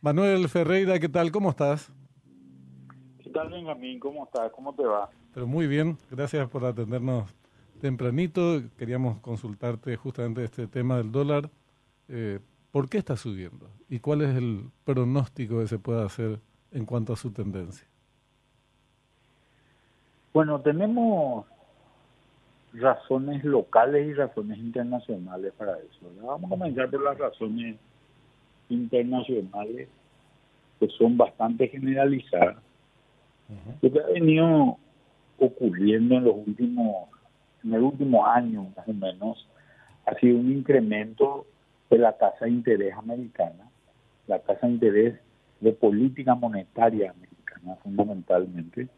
Manuel Ferreira, ¿qué tal? ¿Cómo estás? ¿Qué tal, Benjamín? ¿Cómo estás? ¿Cómo te va? Pero muy bien, gracias por atendernos tempranito. Queríamos consultarte justamente este tema del dólar. Eh, ¿Por qué está subiendo? ¿Y cuál es el pronóstico que se puede hacer en cuanto a su tendencia? Bueno, tenemos razones locales y razones internacionales para eso. Vamos a comenzar por las razones internacionales que son bastante generalizadas. Lo que ha venido ocurriendo en los últimos, en el último año más o menos, ha sido un incremento de la tasa de interés americana, la tasa de interés de política monetaria americana fundamentalmente,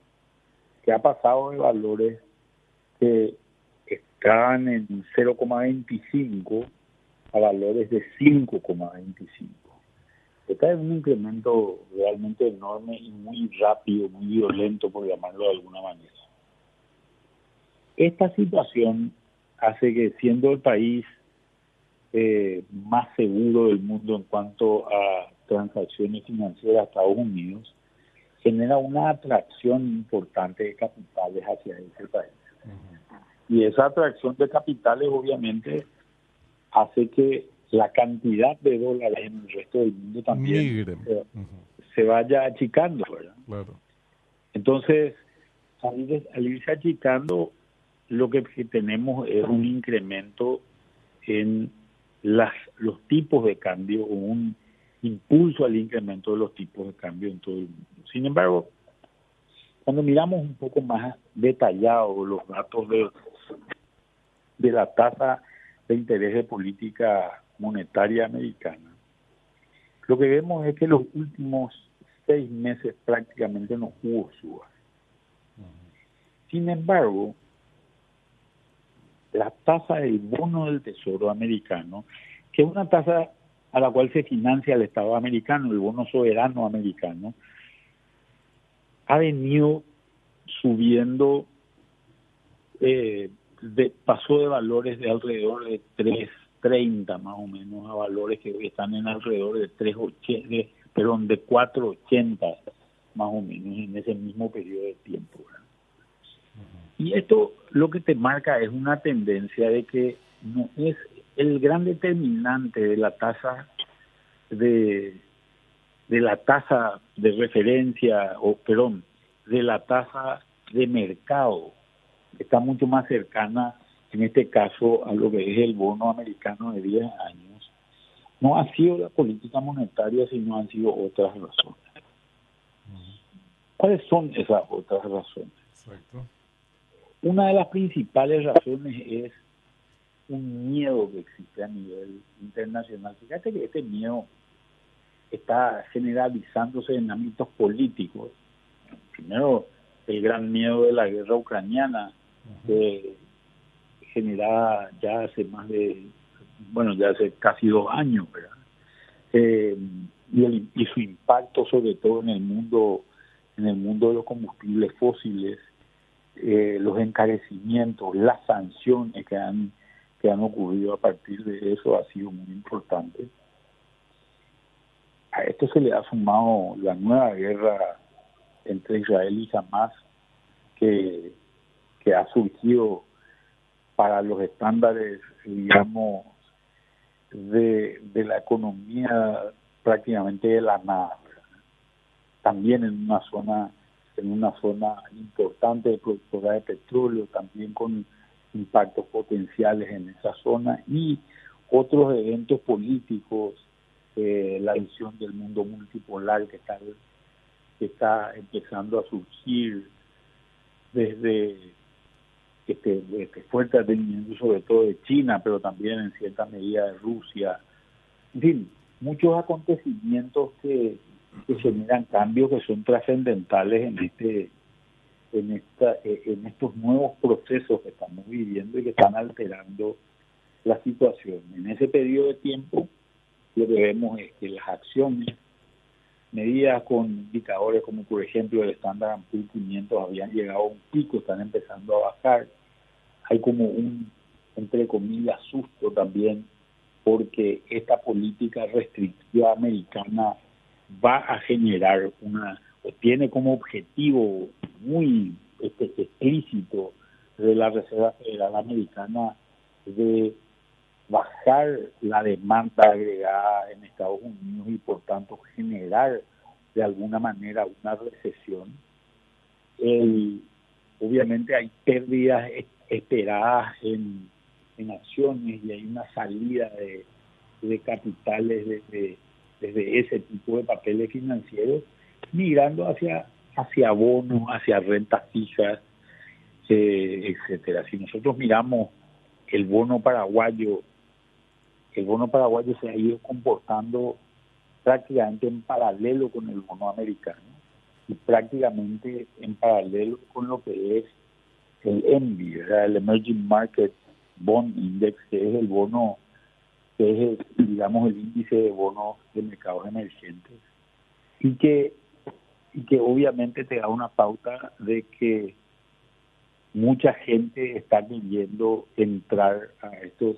que ha pasado de valores que están en 0,25 a valores de 5,25. Está en un incremento realmente enorme y muy rápido, muy violento, por llamarlo de alguna manera. Esta situación hace que siendo el país eh, más seguro del mundo en cuanto a transacciones financieras a Estados Unidos, genera una atracción importante de capitales hacia ese país. Y esa atracción de capitales obviamente hace que la cantidad de dólares en el resto del mundo también se, vaya achicando, ¿verdad? Entonces, al, irse achicando, lo que, tenemos es un incremento en las, los tipos de cambio, un impulso al incremento de los tipos de cambio en todo el mundo. Sin embargo, cuando miramos un poco más detallado los datos de, de la tasa de interés de política monetaria americana, lo que vemos es que los últimos seis meses prácticamente no hubo suba. Sin embargo, la tasa del bono del Tesoro americano, que es una tasa a la cual se financia el Estado americano, el bono soberano americano, ha venido subiendo, eh, de, pasó de valores de alrededor de 3.30 más o menos a valores que están en alrededor de 3.80, perdón, de 4.80 más o menos en ese mismo periodo de tiempo. Y esto lo que te marca es una tendencia de que no es el gran determinante de la tasa de, de la tasa de referencia, o perdón, de la tasa de mercado, está mucho más cercana en este caso a lo que es el bono americano de 10 años, no ha sido la política monetaria, sino han sido otras razones. ¿Cuáles son esas otras razones? Una de las principales razones es un miedo que existe a nivel internacional. Fíjate que este miedo está generalizándose en ámbitos políticos. Primero, el gran miedo de la guerra ucraniana, que generaba ya hace más de, bueno, ya hace casi dos años, ¿verdad? Eh, y, el, y su impacto sobre todo en el mundo en el mundo de los combustibles fósiles, eh, los encarecimientos, las sanciones que han que han ocurrido a partir de eso ha sido muy importante. A esto se le ha sumado la nueva guerra entre Israel y Hamas que, que ha surgido para los estándares, digamos, de, la economía prácticamente de la nada. También en una zona en una zona importante de productora de petróleo, también con impactos potenciales en esa zona y otros eventos políticos, eh, la visión del mundo multipolar que está, que está empezando a surgir desde este, este fuerte atendimiento sobre todo de China, pero también en cierta medida de Rusia. En fin, muchos acontecimientos que, que generan cambios que son trascendentales en este en, esta, eh, en estos nuevos procesos que estamos viviendo y que están alterando la situación. En ese periodo de tiempo, lo que vemos es que las acciones medidas con indicadores como por ejemplo el Standard Poor's 500 habían llegado a un pico, están empezando a bajar. Hay como un, entre comillas, susto también porque esta política restrictiva americana va a generar una, o tiene como objetivo muy este, explícito de la Reserva Federal Americana de bajar la demanda agregada en Estados Unidos y por tanto generar de alguna manera una recesión. obviamente hay pérdidas esperadas en, en acciones y hay una salida de, de capitales desde, desde ese tipo de papeles financieros, migrando hacia, hacia bonos, hacia rentas fijas, eh, etcétera. Si nosotros miramos el bono paraguayo, el bono paraguayo se ha ido comportando prácticamente en paralelo con el bono americano y prácticamente en paralelo con lo que es el ENVI, el Emerging Market Bond Index, que es el bono que es, digamos, el índice de bonos de mercados emergentes, y que, y que obviamente te da una pauta de que mucha gente está queriendo entrar a estos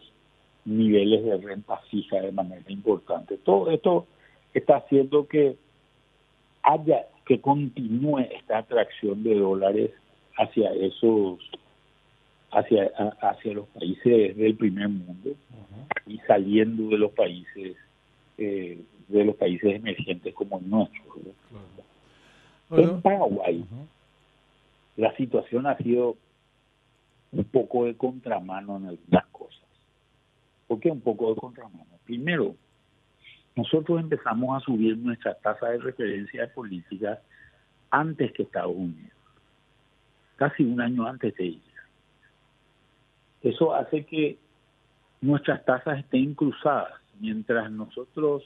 niveles de renta fija de manera importante. Todo esto está haciendo que haya, que continúe esta atracción de dólares hacia esos hacia, hacia los países del primer mundo y saliendo de los países eh, de los países emergentes como el nuestro. En Paraguay la situación ha sido un poco de contramano en algunas cosas. ¿Por qué un poco de contramano? Primero, nosotros empezamos a subir nuestra tasa de referencia de política antes que Estados Unidos, casi un año antes de ella. Eso hace que nuestras tasas estén cruzadas. Mientras nosotros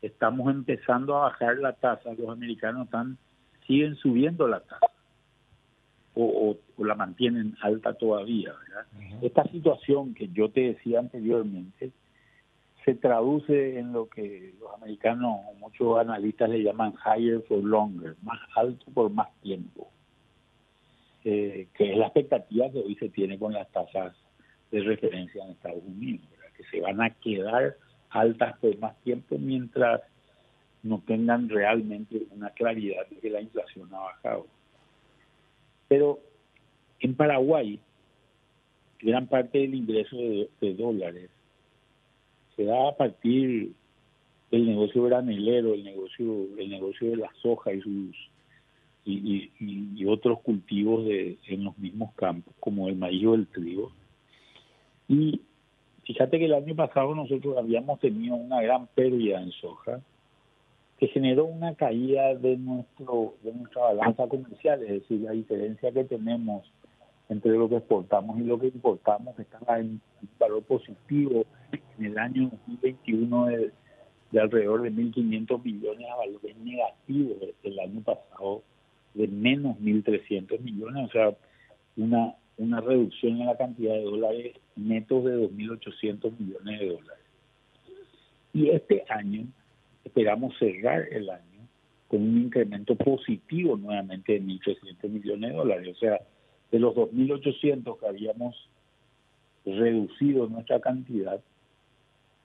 estamos empezando a bajar la tasa, los americanos están siguen subiendo la tasa o, la mantienen alta todavía. Esta situación que yo te decía anteriormente se traduce en lo que los americanos, muchos analistas le llaman higher for longer, más alto por más tiempo. Eh, que es la expectativa que hoy se tiene con las tasas de referencia en Estados Unidos, que se van a quedar altas por más tiempo mientras no tengan realmente una claridad de que la inflación ha bajado. Pero en Paraguay, gran parte del ingreso de, dólares se da a partir del negocio granelero, el negocio, el negocio de la soja y sus y, otros cultivos de, en los mismos campos, como el maíz o el trigo. Y fíjate que el año pasado nosotros habíamos tenido una gran pérdida en soja que generó una caída de nuestro de nuestra balanza comercial, es decir, la diferencia que tenemos entre lo que exportamos y lo que importamos está en un valor positivo en el año 2021 de, de alrededor de 1.500 millones a valores negativos el año pasado de menos 1.300 millones, o sea, una, una reducción en la cantidad de dólares netos de 2.800 millones de dólares. Y este año esperamos cerrar el año con un incremento positivo nuevamente de 1.300 millones de dólares, o sea, de los 2.800 que habíamos reducido nuestra cantidad,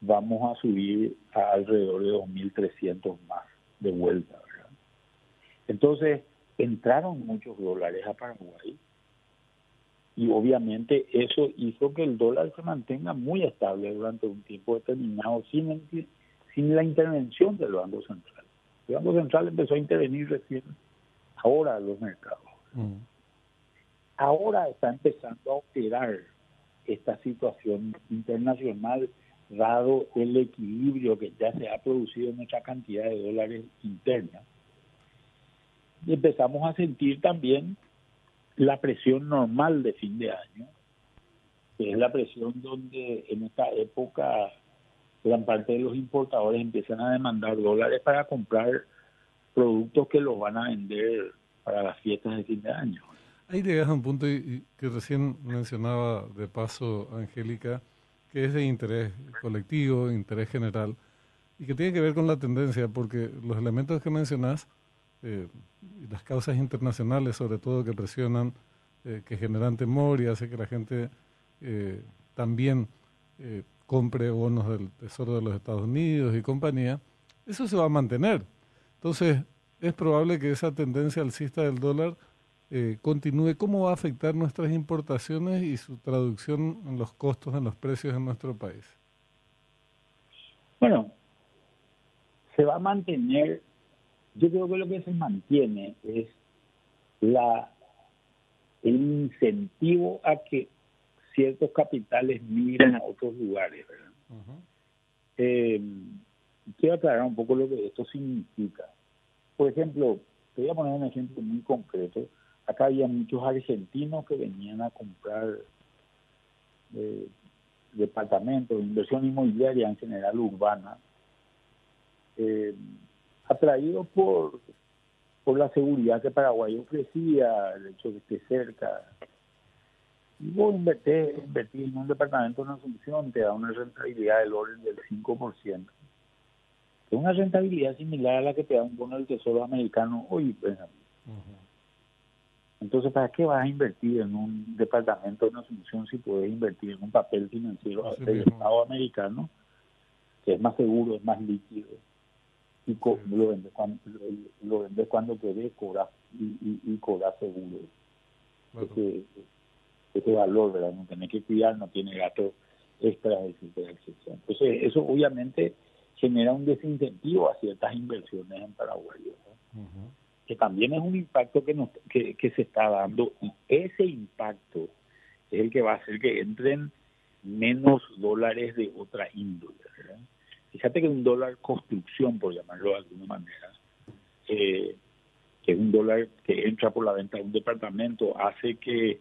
vamos a subir a alrededor de 2.300 más de vuelta. Entonces, entraron muchos dólares a Paraguay y obviamente eso hizo que el dólar se mantenga muy estable durante un tiempo determinado sin, sin la intervención del Banco Central. El Banco Central empezó a intervenir recién ahora los mercados. Mm. Ahora está empezando a operar esta situación internacional dado el equilibrio que ya se ha producido en nuestra cantidad de dólares interna empezamos a sentir también la presión normal de fin de año, que es la presión donde en esta época gran parte de los importadores empiezan a demandar dólares para comprar productos que los van a vender para las fiestas de fin de año. Ahí llegas a un punto que recién mencionaba de paso Angélica, que es de interés colectivo, interés general, y que tiene que ver con la tendencia, porque los elementos que mencionás eh, las causas internacionales sobre todo que presionan, eh, que generan temor y hace que la gente eh, también eh, compre bonos del Tesoro de los Estados Unidos y compañía, eso se va a mantener. Entonces, es probable que esa tendencia alcista del dólar eh, continúe. ¿Cómo va a afectar nuestras importaciones y su traducción en los costos, en los precios en nuestro país? Bueno, se va a mantener, yo creo que lo que se mantiene es la el incentivo a que ciertos capitales miren a otros lugares, ¿verdad? Eh, quiero aclarar un poco lo que esto significa. Por ejemplo, te voy a poner un ejemplo muy concreto. Acá había muchos argentinos que venían a comprar eh, departamentos, inversión inmobiliaria en general urbana, eh, atraídos por, por la seguridad que Paraguay ofrecía, el hecho de que esté cerca, y vos invertir, en un departamento, una solución, te da una rentabilidad del orden del 5%. Es una rentabilidad similar a la que te da un bono del Tesoro americano hoy, por ejemplo. Entonces, ¿para qué vas a invertir en un departamento, una solución, si puedes invertir en un papel financiero del Estado americano, que es más seguro, es más líquido? Y lo vendes cuando, lo, vendes cuando querés, cobras y, y, cobras seguro ese valor, ¿verdad? No tiene que cuidar, no tiene gato extra, etcétera, etcétera. Entonces, eso obviamente genera un desincentivo a ciertas inversiones en Paraguay, que también es un impacto que, nos, que, que se está dando y ese impacto es el que va a hacer que entren menos dólares de otra índole. ¿verdad? Fíjate que un dólar construcción, por llamarlo de alguna manera, eh, que es un dólar que entra por la venta de un departamento, hace que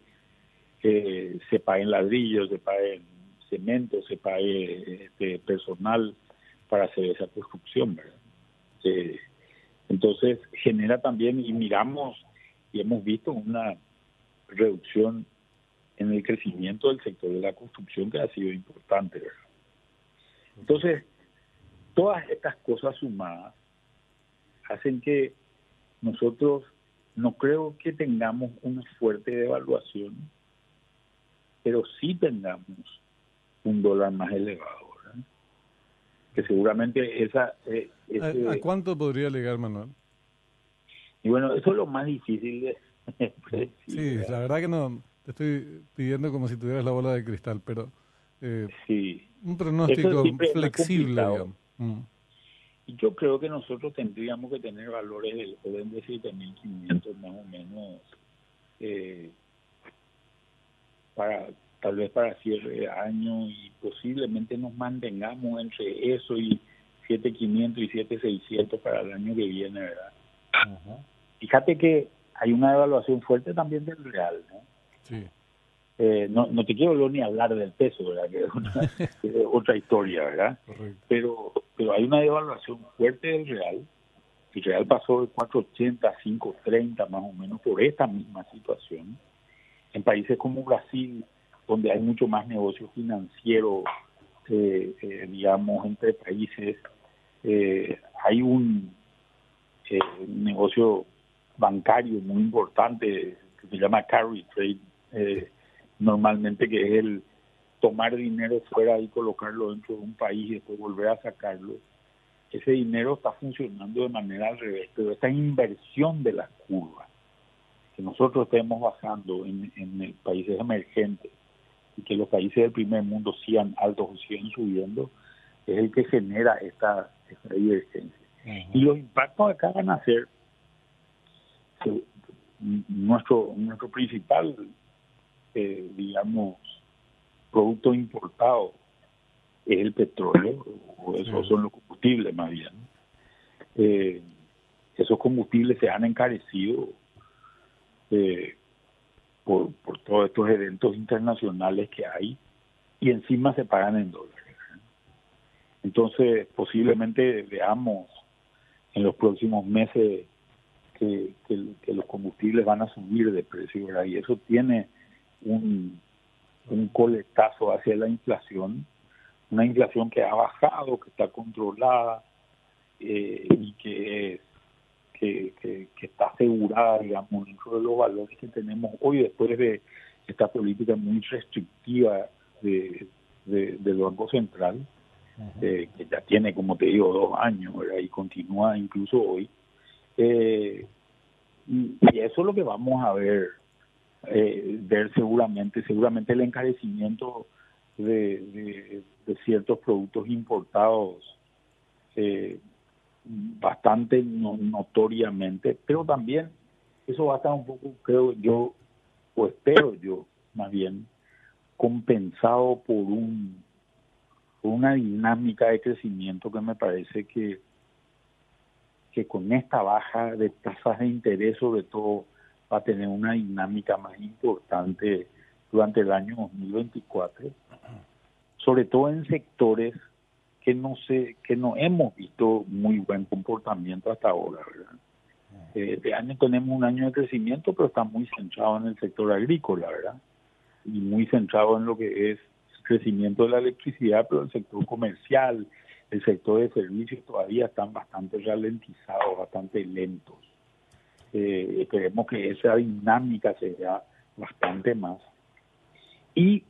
se paguen ladrillos, se paguen cemento, se pague este, personal para hacer esa construcción, ¿verdad? entonces genera también, y miramos y hemos visto una reducción en el crecimiento del sector de la construcción que ha sido importante, ¿verdad? Entonces, todas estas cosas sumadas hacen que nosotros no creo que tengamos una fuerte devaluación pero sí tengamos un dólar más elevado. Que seguramente esa... Eh, ¿A, cuánto podría llegar, Manuel? Y bueno, eso es lo más difícil de... sí, la verdad que no te estoy pidiendo como si tuvieras la bola de cristal, pero eh, sí. un pronóstico flexible, digamos. Mm. Y yo creo que nosotros tendríamos que tener valores del orden de 7.500 más o menos eh, para tal vez para cierre de año y posiblemente nos mantengamos entre eso y 7500 y 7600 para el año que viene, ¿verdad? Fíjate que hay una evaluación fuerte también del real, ¿no? Sí. Eh, no, no te quiero ni hablar del peso, ¿verdad? Que es, otra historia, ¿verdad? Pero pero hay una evaluación fuerte del real. El real pasó de 480 a 530 más o menos por esta misma situación en países como Brasil, donde hay mucho más negocio financiero, eh, eh, digamos, entre países, eh, hay un negocio bancario muy importante que se llama carry trade, normalmente que es el tomar dinero fuera y colocarlo dentro de un país y después volver a sacarlo. Ese dinero está funcionando de manera al revés, pero esta inversión de las curvas que nosotros estemos basando en, en países emergentes y que los países del primer mundo sigan altos o sigan subiendo, es el que genera esta, esta divergencia. Y los impactos acá van a ser nuestro, nuestro principal, eh, digamos, producto importado es el petróleo, o esos son los combustibles más bien. Eh, esos combustibles se han encarecido eh, por, por todos estos eventos internacionales que hay y encima se pagan en dólares. Entonces, posiblemente veamos en los próximos meses que, los combustibles van a subir de precio, y eso tiene un, un coletazo hacia la inflación, una inflación que ha bajado, que está controlada eh, y que es que, está asegurada, digamos, dentro de los valores que tenemos hoy después de esta política muy restrictiva de, del Banco Central, eh, que ya tiene, como te digo, dos años y continúa incluso hoy. Eh, y, eso es lo que vamos a ver, eh, ver seguramente, seguramente el encarecimiento de, ciertos productos importados eh, bastante notoriamente, pero también eso va a estar un poco, creo yo, o espero yo, más bien, compensado por un una dinámica de crecimiento que me parece que que con esta baja de tasas de interés sobre todo va a tener una dinámica más importante durante el año 2024, sobre todo en sectores que no sé, que no hemos visto muy buen comportamiento hasta ahora, ¿verdad? Eh, este año tenemos un año de crecimiento, pero está muy centrado en el sector agrícola, ¿verdad? Y muy centrado en lo que es crecimiento de la electricidad, pero el sector comercial, el sector de servicios todavía están bastante ralentizados, bastante lentos. Eh, esperemos que esa dinámica sea bastante más. Y,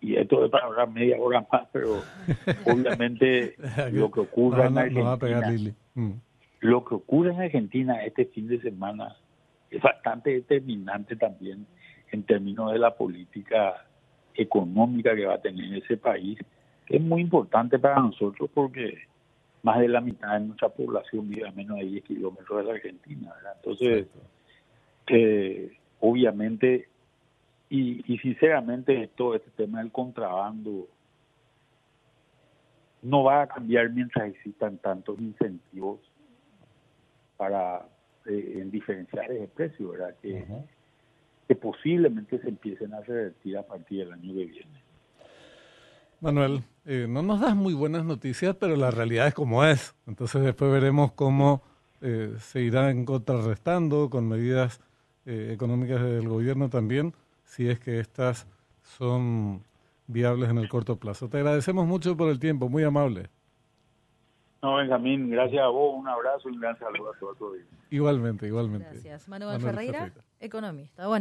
y esto es para hablar media hora más, pero obviamente lo que ocurre en Argentina, mm. lo que ocurre en Argentina este fin de semana es bastante determinante también en términos de la política económica que va a tener ese país es muy importante para nosotros porque más de la mitad de nuestra población vive a menos de 10 kilómetros de la Argentina. Entonces, eh, obviamente, y, y sinceramente, todo este tema del contrabando no va a cambiar mientras existan tantos incentivos para eh, en diferenciar ese precio, ¿verdad? Que, que posiblemente se empiecen a revertir a partir del año que viene. Manuel, eh, no nos das muy buenas noticias, pero la realidad es como es. Entonces después veremos cómo eh, se irán contrarrestando con medidas eh, económicas del gobierno también, si es que estas son viables en el corto plazo. Te agradecemos mucho por el tiempo, muy amable. No, Benjamín, gracias a vos, un abrazo y un gran saludo a todos. Igualmente, igualmente. Gracias. Manuel, Ferreira, economista. Bueno.